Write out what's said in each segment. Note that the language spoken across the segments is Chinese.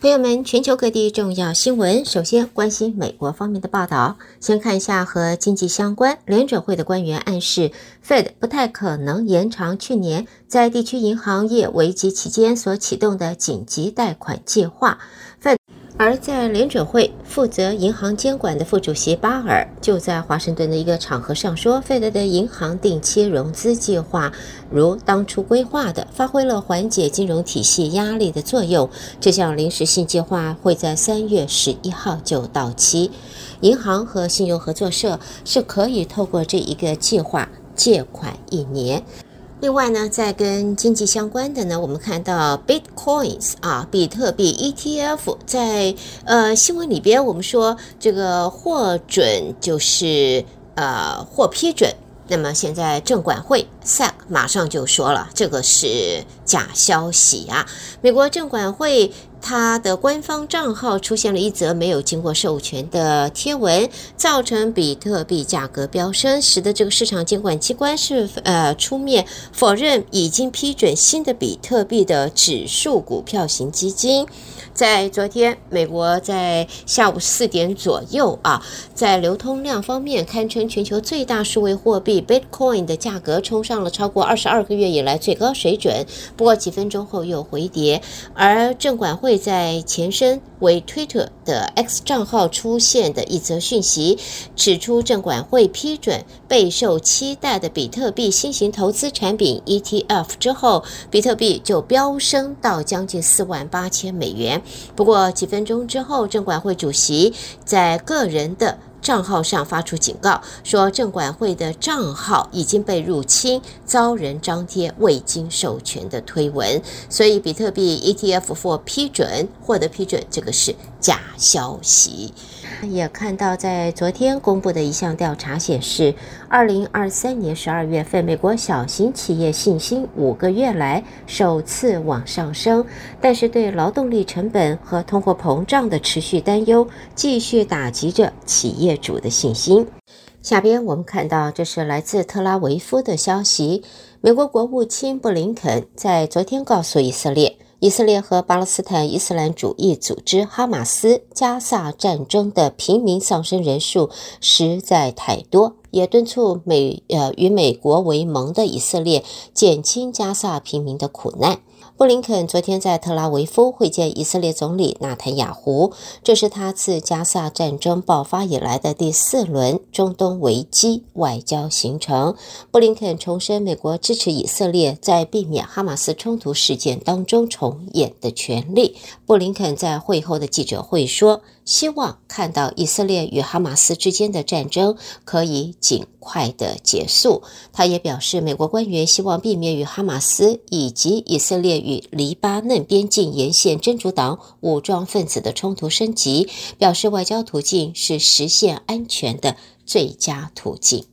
朋友们，全球各地重要新闻，首先关心美国方面的报道。先看一下和经济相关，联准会的官员暗示，Fed 不太可能延长去年在地区银行业危机期间所启动的紧急贷款计划。Fed 而在联准会负责银行监管的副主席巴尔就在华盛顿的一个场合上说费德的银行定期融资计划如当初规划的，发挥了缓解金融体系压力的作用。这项临时性计划会在三月十一号就到期，银行和信用合作社是可以透过这一个计划借款一年。另外呢，在跟经济相关的呢，我们看到 Bitcoins 啊，比特币 ETF，在呃新闻里边，我们说这个获准就是呃获批准，那么现在证管会 SEC 马上就说了，这个是假消息啊，美国证管会。他的官方账号出现了一则没有经过授权的贴文，造成比特币价格飙升，使得这个市场监管机关是呃出面否认已经批准新的比特币的指数股票型基金。在昨天，美国在下午四点左右啊，在流通量方面堪称全球最大数位货币 Bitcoin 的价格冲上了超过二十二个月以来最高水准，不过几分钟后又回跌，而证管会。会在前身为 Twitter 的 X 账号出现的一则讯息，指出证管会批准备受期待的比特币新型投资产品 ETF 之后，比特币就飙升到将近四万八千美元。不过几分钟之后，证管会主席在个人的账号上发出警告，说证管会的账号已经被入侵，遭人张贴未经授权的推文，所以比特币 ETF 获批准，获得批准，这个是假消息。也看到，在昨天公布的一项调查显示，二零二三年十二月份，美国小型企业信心五个月来首次往上升，但是对劳动力成本和通货膨胀的持续担忧，继续打击着企业主的信心。下边我们看到，这是来自特拉维夫的消息，美国国务卿布林肯在昨天告诉以色列。以色列和巴勒斯坦伊斯兰主义组织哈马斯加萨战争的平民丧生人数实在太多，也敦促美呃与美国为盟的以色列减轻加萨平民的苦难。布林肯昨天在特拉维夫会见以色列总理纳坦雅胡，这是他自加萨战争爆发以来的第四轮中东危机外交行程。布林肯重申美国支持以色列在避免哈马斯冲突事件当中重演的权利。布林肯在会后的记者会说，希望看到以色列与哈马斯之间的战争可以尽快的结束。他也表示，美国官员希望避免与哈马斯以及以色列与黎巴嫩边境沿线真主党武装分子的冲突升级，表示外交途径是实现安全的最佳途径。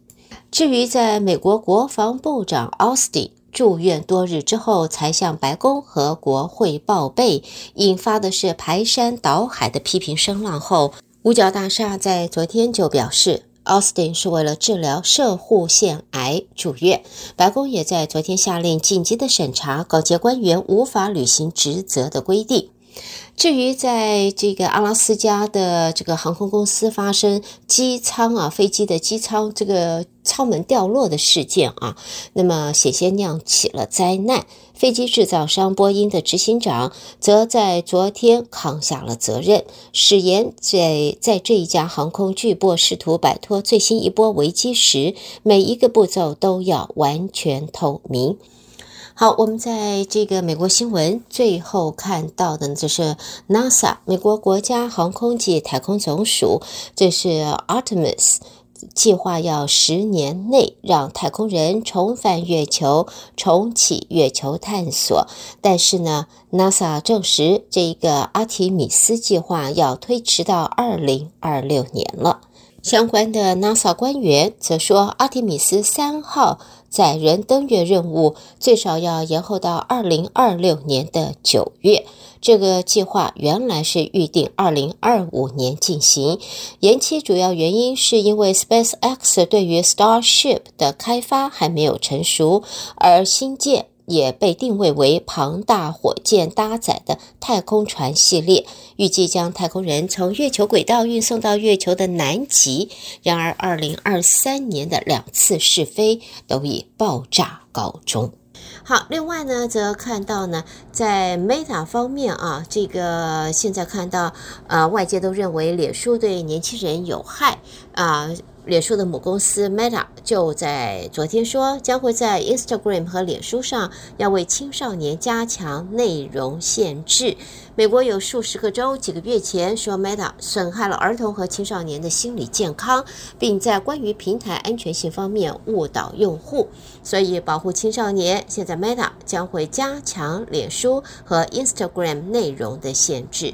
至于在美国国防部长奥斯汀住院多日之后才向白宫和国会报备，引发的是排山倒海的批评声浪后，五角大厦在昨天就表示，奥斯汀是为了治疗射护腺癌住院。白宫也在昨天下令紧急的审查高阶官员无法履行职责的规定。至于在这个阿拉斯加的这个航空公司发生机舱啊，飞机的机舱这个舱门掉落的事件啊，那么险些酿起了灾难。飞机制造商波音的执行长则在昨天扛下了责任，誓言在在这一家航空巨擘试图摆脱最新一波危机时，每一个步骤都要完全透明。好，我们在这个美国新闻最后看到的呢，就是 NASA 美国国家航空暨太空总署，这是 Artemis 计划要十年内让太空人重返月球，重启月球探索。但是呢，NASA 证实这一个阿提米斯计划要推迟到二零二六年了。相关的 NASA 官员则说，阿提米斯三号载人登月任务最少要延后到二零二六年的九月。这个计划原来是预定二零二五年进行，延期主要原因是因为 SpaceX 对于 Starship 的开发还没有成熟，而新建也被定位为庞大火箭搭载的太空船系列，预计将太空人从月球轨道运送到月球的南极。然而，二零二三年的两次试飞都以爆炸告终。好，另外呢，则看到呢，在 Meta 方面啊，这个现在看到，呃，外界都认为脸书对年轻人有害啊。脸书的母公司 Meta 就在昨天说，将会在 Instagram 和脸书上要为青少年加强内容限制。美国有数十个州几个月前说 Meta 损害了儿童和青少年的心理健康，并在关于平台安全性方面误导用户，所以保护青少年。现在 Meta 将会加强脸书和 Instagram 内容的限制。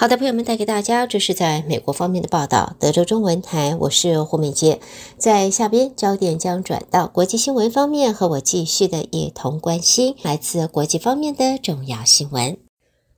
好的，朋友们，带给大家这是在美国方面的报道。德州中文台，我是胡美杰。在下边，焦点将转到国际新闻方面，和我继续的一同关心来自国际方面的重要新闻。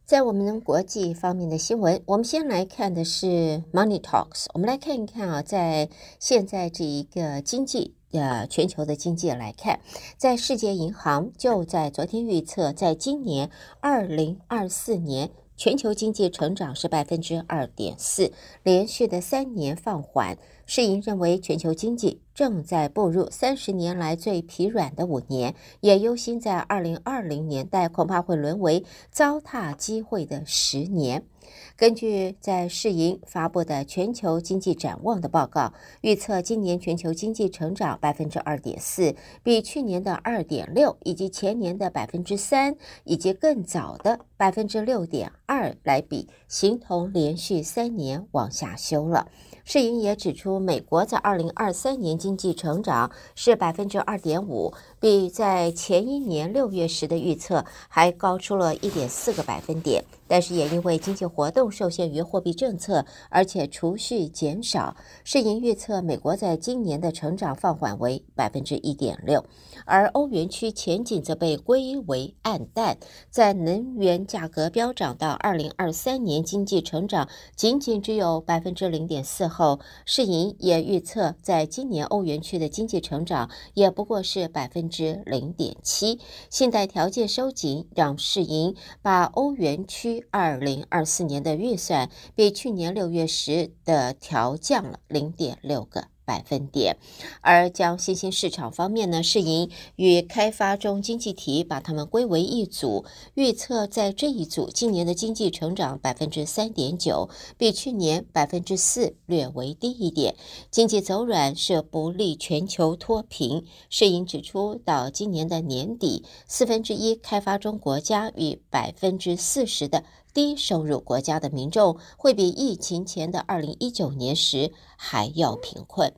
在我们国际方面的新闻，我们先来看的是 Money Talks。我们来看一看啊，在现在这一个经济呃全球的经济来看，在世界银行就在昨天预测，在今年二零二四年。全球经济成长是百分之二点四，连续的三年放缓。世银认为，全球经济正在步入三十年来最疲软的五年，也忧心在二零二零年代恐怕会沦为糟蹋机会的十年。根据在世银发布的全球经济展望的报告，预测今年全球经济成长百分之二点四，比去年的二点六，以及前年的百分之三，以及更早的百分之六点二来比，形同连续三年往下修了。世银也指出，美国在二零二三年经济成长是百分之二点五，比在前一年六月时的预测还高出了一点四个百分点。但是也因为经济活动受限于货币政策，而且储蓄减少，世银预测美国在今年的成长放缓为百分之一点六，而欧元区前景则被归为暗淡。在能源价格飙涨到二零二三年经济成长仅仅只有百分之零点四后，世银也预测在今年欧元区的经济成长也不过是百分之零点七。信贷条件收紧让世银把欧元区二零二四年的预算比去年六月时的调降了零点六个百分点，而将新兴市场方面呢，世银与开发中经济体把它们归为一组，预测在这一组今年的经济成长百分之三点九，比去年百分之四略微低一点。经济走软是不利全球脱贫。世银指出，到今年的年底，四分之一开发中国家与百分之四十的低收入国家的民众会比疫情前的二零一九年时还要贫困。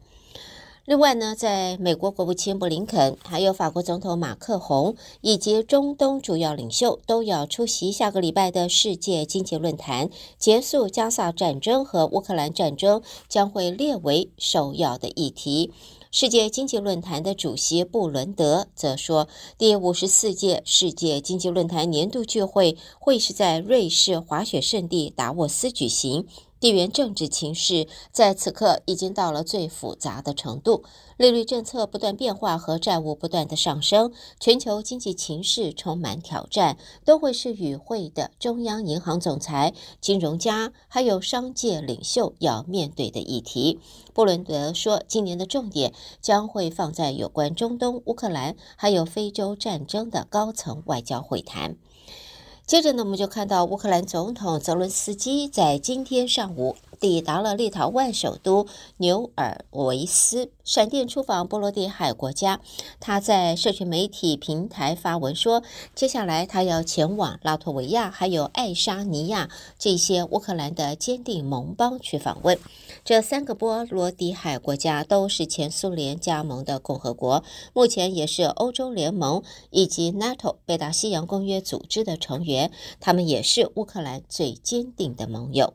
另外呢，在美国国务卿布林肯，还有法国总统马克宏以及中东主要领袖都要出席下个礼拜的世界经济论坛。结束加萨战争和乌克兰战争将会列为首要的议题。世界经济论坛的主席布伦德则说，第五十四届世界经济论坛年度聚会会是在瑞士滑雪圣地达沃斯举行。地缘政治情势在此刻已经到了最复杂的程度，利率政策不断变化和债务不断的上升，全球经济情势充满挑战，都会是与会的中央银行总裁、金融家还有商界领袖要面对的议题。布伦德说，今年的重点将会放在有关中东、乌克兰还有非洲战争的高层外交会谈。接着呢，我们就看到乌克兰总统泽伦斯基在今天上午。抵达了立陶宛首都纽尔维斯，闪电出访波罗的海国家。他在社群媒体平台发文说，接下来他要前往拉脱维亚，还有爱沙尼亚这些乌克兰的坚定盟邦去访问。这三个波罗的海国家都是前苏联加盟的共和国，目前也是欧洲联盟以及 NATO 北大西洋公约组织的成员。他们也是乌克兰最坚定的盟友。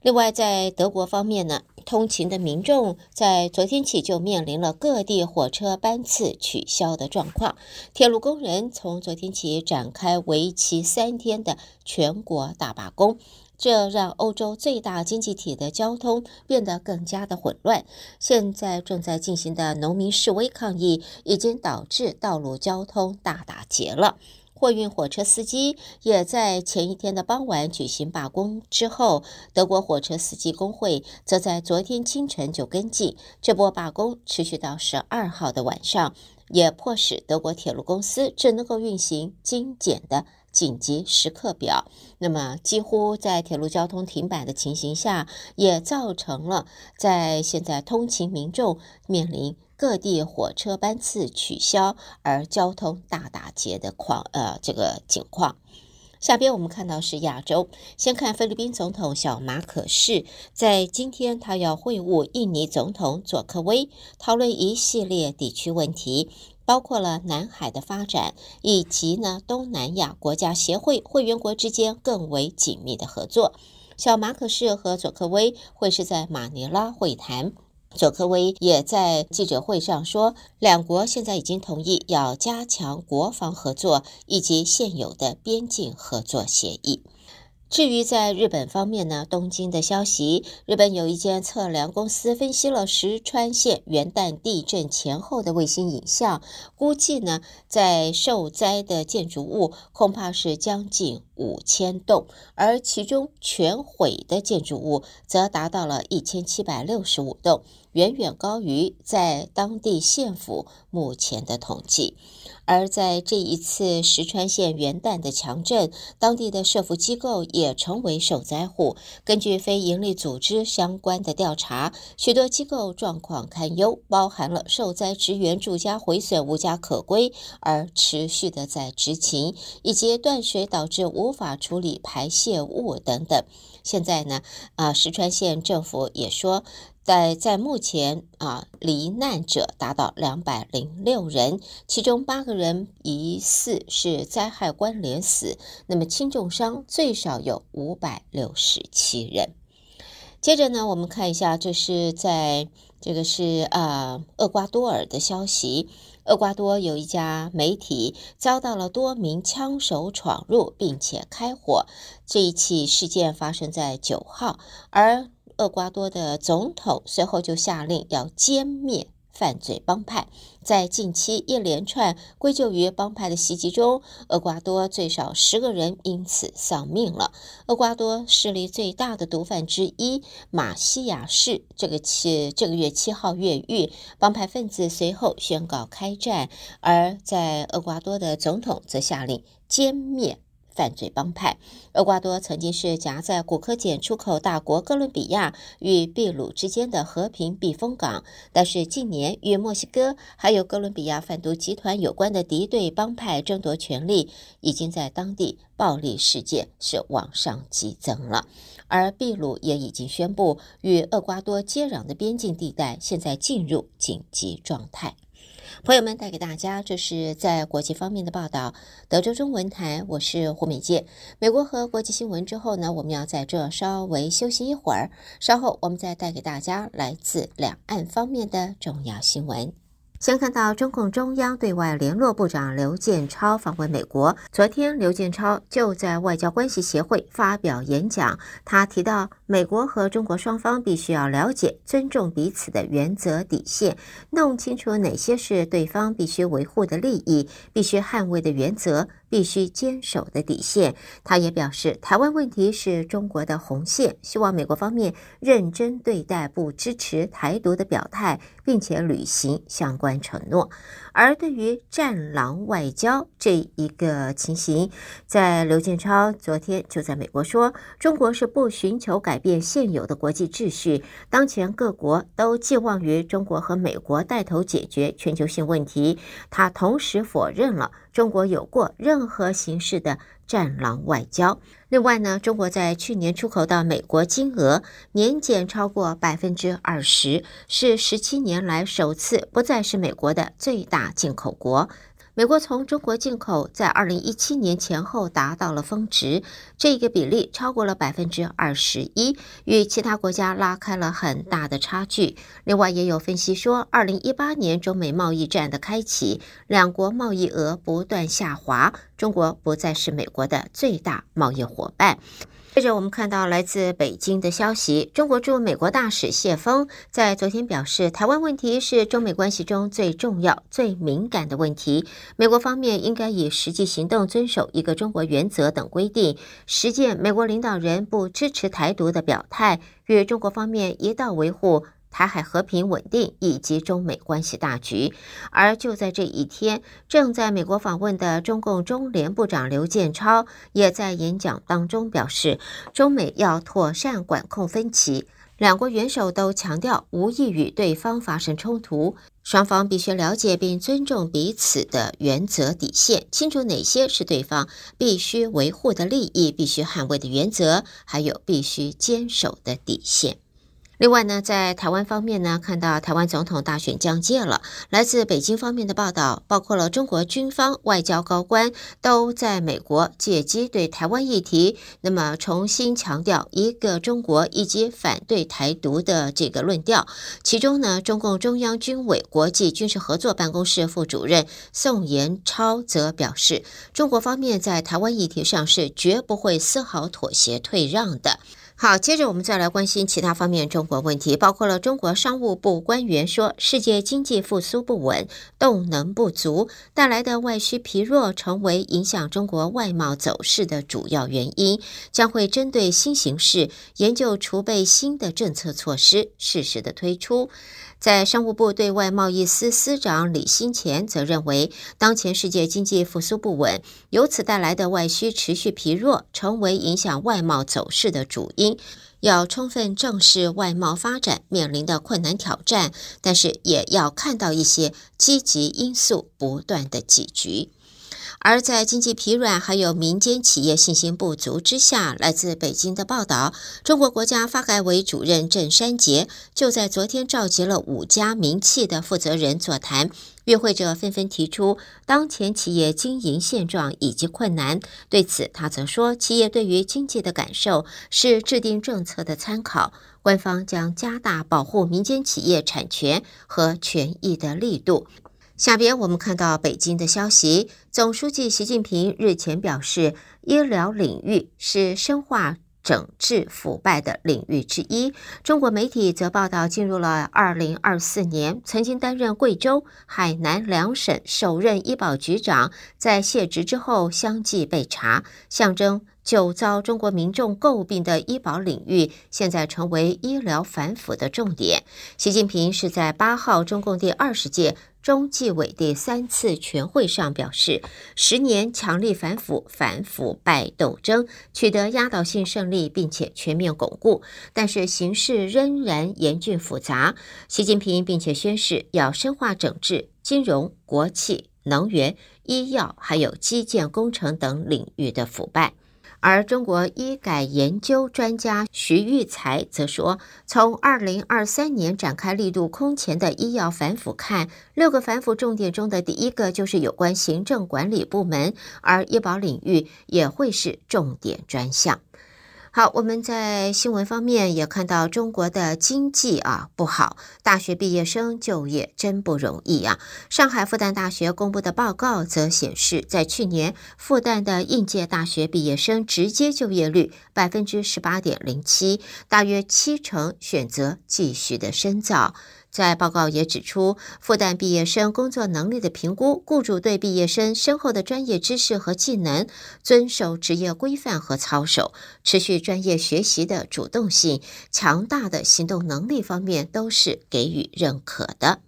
另外，在德国方面呢，通勤的民众在昨天起就面临了各地火车班次取消的状况。铁路工人从昨天起展开为期三天的全国大罢工，这让欧洲最大经济体的交通变得更加的混乱。现在正在进行的农民示威抗议，已经导致道路交通大打结了。货运火车司机也在前一天的傍晚举行罢工之后，德国火车司机工会则在昨天清晨就跟进。这波罢工持续到十二号的晚上，也迫使德国铁路公司只能够运行精简的紧急时刻表。那么，几乎在铁路交通停摆的情形下，也造成了在现在通勤民众面临。各地火车班次取消而交通大打结的况，呃，这个情况。下边我们看到是亚洲，先看菲律宾总统小马可仕，在今天他要会晤印尼总统佐科威，讨论一系列地区问题，包括了南海的发展，以及呢东南亚国家协会会员国之间更为紧密的合作。小马可仕和佐科威会是在马尼拉会谈。佐科威也在记者会上说，两国现在已经同意要加强国防合作以及现有的边境合作协议。至于在日本方面呢，东京的消息，日本有一间测量公司分析了石川县元旦地震前后的卫星影像，估计呢，在受灾的建筑物恐怕是将近五千栋，而其中全毁的建筑物则达到了一千七百六十五栋，远远高于在当地县府目前的统计。而在这一次石川县元旦的强震，当地的社福机构也成为受灾户。根据非营利组织相关的调查，许多机构状况堪忧，包含了受灾职员住家毁损无家可归而持续的在执勤，以及断水导致无无法处理排泄物等等。现在呢，啊，石川县政府也说。在在目前啊，罹难者达到两百零六人，其中八个人疑似是灾害关联死，那么轻重伤最少有五百六十七人。接着呢，我们看一下，这是在这个是啊，厄瓜多尔的消息。厄瓜多有一家媒体遭到了多名枪手闯入，并且开火。这一起事件发生在九号，而。厄瓜多的总统随后就下令要歼灭犯罪帮派。在近期一连串归咎于帮派的袭击中，厄瓜多最少十个人因此丧命了。厄瓜多势力最大的毒贩之一马西亚市，这个七这个月七号越狱，帮派分子随后宣告开战，而在厄瓜多的总统则下令歼灭。犯罪帮派。厄瓜多曾经是夹在古柯碱出口大国哥伦比亚与秘鲁之间的和平避风港，但是近年与墨西哥还有哥伦比亚贩毒集团有关的敌对帮派争夺权力，已经在当地暴力事件是往上激增了。而秘鲁也已经宣布与厄瓜多接壤的边境地带现在进入紧急状态。朋友们，带给大家这是在国际方面的报道。德州中文台，我是胡美健。美国和国际新闻之后呢，我们要在这稍微休息一会儿，稍后我们再带给大家来自两岸方面的重要新闻。先看到中共中央对外联络部长刘建超访问美国。昨天，刘建超就在外交关系协会发表演讲，他提到，美国和中国双方必须要了解、尊重彼此的原则底线，弄清楚哪些是对方必须维护的利益、必须捍卫的原则。必须坚守的底线。他也表示，台湾问题是中国的红线，希望美国方面认真对待不支持台独的表态，并且履行相关承诺。而对于“战狼外交”这一个情形，在刘建超昨天就在美国说，中国是不寻求改改变现有的国际秩序，当前各国都寄望于中国和美国带头解决全球性问题。他同时否认了。中国有过任何形式的战狼外交。另外呢，中国在去年出口到美国金额年减超过百分之二十，是十七年来首次不再是美国的最大进口国。美国从中国进口在二零一七年前后达到了峰值，这个比例超过了百分之二十一，与其他国家拉开了很大的差距。另外，也有分析说，二零一八年中美贸易战的开启，两国贸易额不断下滑，中国不再是美国的最大贸易伙伴。接着，我们看到来自北京的消息，中国驻美国大使谢峰在昨天表示，台湾问题是中美关系中最重要、最敏感的问题，美国方面应该以实际行动遵守一个中国原则等规定，实践美国领导人不支持台独的表态，与中国方面一道维护。台海和平稳定以及中美关系大局，而就在这一天，正在美国访问的中共中联部长刘建超也在演讲当中表示，中美要妥善管控分歧。两国元首都强调，无意与对方发生冲突，双方必须了解并尊重彼此的原则底线，清楚哪些是对方必须维护的利益、必须捍卫的原则，还有必须坚守的底线。另外呢，在台湾方面呢，看到台湾总统大选将届了。来自北京方面的报道，包括了中国军方外交高官都在美国借机对台湾议题，那么重新强调一个中国以及反对台独的这个论调。其中呢，中共中央军委国际军事合作办公室副主任宋延超则表示，中国方面在台湾议题上是绝不会丝毫妥协退让的。好，接着我们再来关心其他方面中国问题，包括了中国商务部官员说，世界经济复苏不稳，动能不足带来的外需疲弱，成为影响中国外贸走势的主要原因，将会针对新形势研究储备新的政策措施，适时的推出。在商务部对外贸易司司长李新前则认为，当前世界经济复苏不稳，由此带来的外需持续疲弱，成为影响外贸走势的主因。要充分正视外贸发展面临的困难挑战，但是也要看到一些积极因素不断的积聚。而在经济疲软，还有民间企业信心不足之下，来自北京的报道，中国国家发改委主任郑山杰就在昨天召集了五家民企的负责人座谈，与会者纷纷提出当前企业经营现状以及困难。对此，他则说，企业对于经济的感受是制定政策的参考，官方将加大保护民间企业产权和权益的力度。下边我们看到北京的消息，总书记习近平日前表示，医疗领域是深化整治腐败的领域之一。中国媒体则报道，进入了二零二四年，曾经担任贵州、海南两省首任医保局长，在卸职之后相继被查，象征就遭中国民众诟病的医保领域，现在成为医疗反腐的重点。习近平是在八号中共第二十届。中纪委第三次全会上表示，十年强力反腐、反腐败斗争取得压倒性胜利，并且全面巩固，但是形势仍然严峻复杂。习近平并且宣示要深化整治金融、国企、能源、医药还有基建工程等领域的腐败。而中国医改研究专家徐玉才则说，从二零二三年展开力度空前的医药反腐看，六个反腐重点中的第一个就是有关行政管理部门，而医保领域也会是重点专项。好，我们在新闻方面也看到中国的经济啊不好，大学毕业生就业真不容易啊。上海复旦大学公布的报告则显示，在去年复旦的应届大学毕业生直接就业率百分之十八点零七，大约七成选择继续的深造。在报告也指出，复旦毕业生工作能力的评估，雇主对毕业生深厚的专业知识和技能、遵守职业规范和操守、持续专业学习的主动性、强大的行动能力方面，都是给予认可的。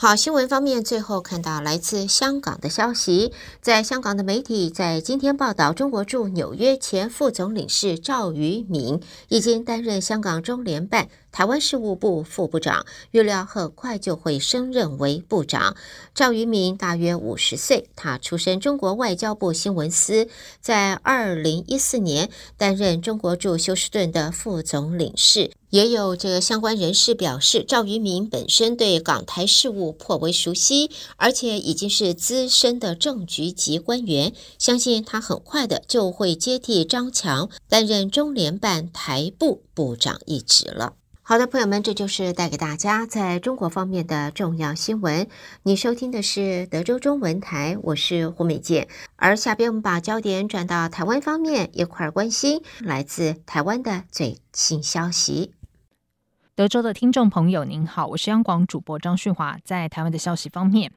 好，新闻方面，最后看到来自香港的消息，在香港的媒体在今天报道，中国驻纽约前副总领事赵瑜敏已经担任香港中联办台湾事务部副部长，预料很快就会升任为部长。赵瑜敏大约五十岁，他出身中国外交部新闻司，在二零一四年担任中国驻休斯顿的副总领事。也有这个相关人士表示，赵于明本身对港台事务颇为熟悉，而且已经是资深的政局级官员，相信他很快的就会接替张强担任中联办台部部长一职了。好的，朋友们，这就是带给大家在中国方面的重要新闻。你收听的是德州中文台，我是胡美健。而下边我们把焦点转到台湾方面，一块儿关心来自台湾的最新消息。德州的听众朋友，您好，我是央广主播张旭华。在台湾的消息方面，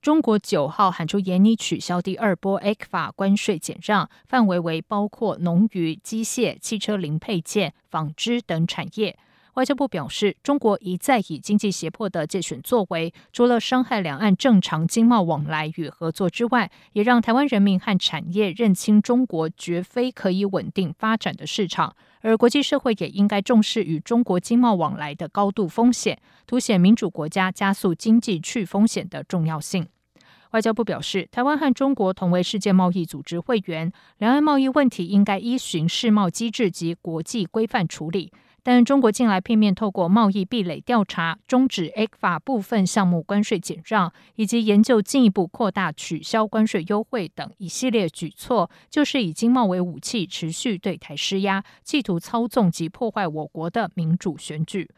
中国九号喊出严厉取消第二波 ACFA 关税减让，范围为包括农渔、机械、汽车零配件、纺织等产业。外交部表示，中国一再以经济胁迫的借选作为，除了伤害两岸正常经贸往来与合作之外，也让台湾人民和产业认清中国绝非可以稳定发展的市场，而国际社会也应该重视与中国经贸往来的高度风险，凸显民主国家加速经济去风险的重要性。外交部表示，台湾和中国同为世界贸易组织会员，两岸贸易问题应该依循世贸机制及国际规范处理。但中国近来片面透过贸易壁垒调查、终止 A 法部分项目关税减让，以及研究进一步扩大取消关税优惠等一系列举措，就是以经贸为武器，持续对台施压，企图操纵及破坏我国的民主选举。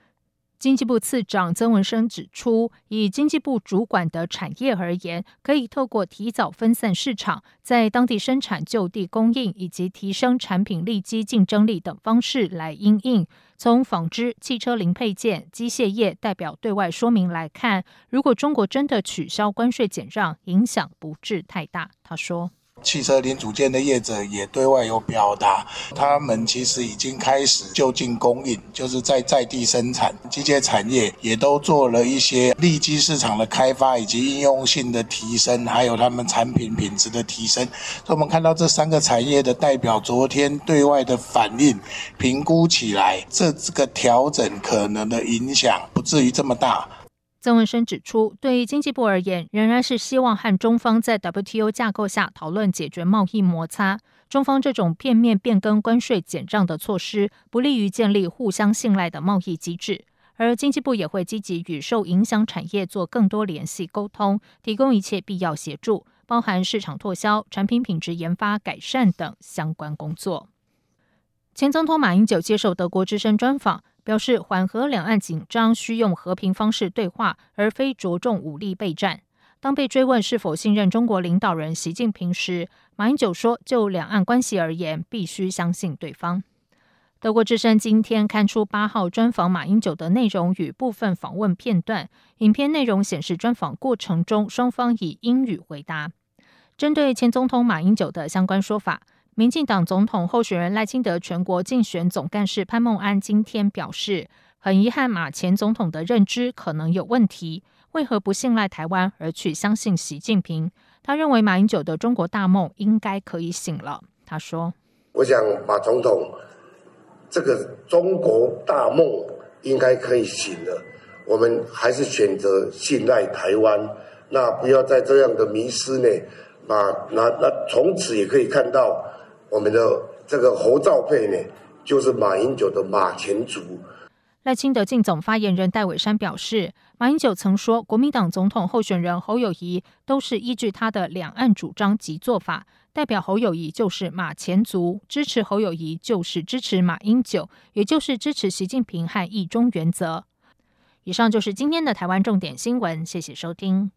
经济部次长曾文生指出，以经济部主管的产业而言，可以透过提早分散市场，在当地生产就地供应，以及提升产品利基竞争力等方式来应应。从纺织、汽车零配件、机械业代表对外说明来看，如果中国真的取消关税减让，影响不致太大。他说。汽车零组件的业者也对外有表达，他们其实已经开始就近供应，就是在在地生产。机械产业也都做了一些利基市场的开发以及应用性的提升，还有他们产品品质的提升。所以我们看到这三个产业的代表昨天对外的反应，评估起来，这这个调整可能的影响不至于这么大。曾文生指出，对于经济部而言，仍然是希望和中方在 WTO 架构下讨论解决贸易摩擦。中方这种片面变更关税减让的措施，不利于建立互相信赖的贸易机制。而经济部也会积极与受影响产业做更多联系沟通，提供一切必要协助，包含市场拓销、产品品质研发改善等相关工作。前总统马英九接受德国之声专访。表示缓和两岸紧张需用和平方式对话，而非着重武力备战。当被追问是否信任中国领导人习近平时，马英九说：“就两岸关系而言，必须相信对方。”德国之声今天刊出八号专访马英九的内容与部分访问片段，影片内容显示专访过程中双方以英语回答。针对前总统马英九的相关说法。民进党总统候选人赖清德全国竞选总干事潘孟安今天表示，很遗憾马前总统的认知可能有问题，为何不信赖台湾而去相信习近平？他认为马英九的中国大梦应该可以醒了。他说：“我想马总统这个中国大梦应该可以醒了，我们还是选择信赖台湾，那不要在这样的迷失呢，那那那从此也可以看到。”我们的这个侯兆佩呢，就是马英九的马前卒。赖清德竞总发言人戴伟山表示，马英九曾说，国民党总统候选人侯友宜都是依据他的两岸主张及做法，代表侯友宜就是马前卒，支持侯友宜就是支持马英九，也就是支持习近平和一中原则。以上就是今天的台湾重点新闻，谢谢收听。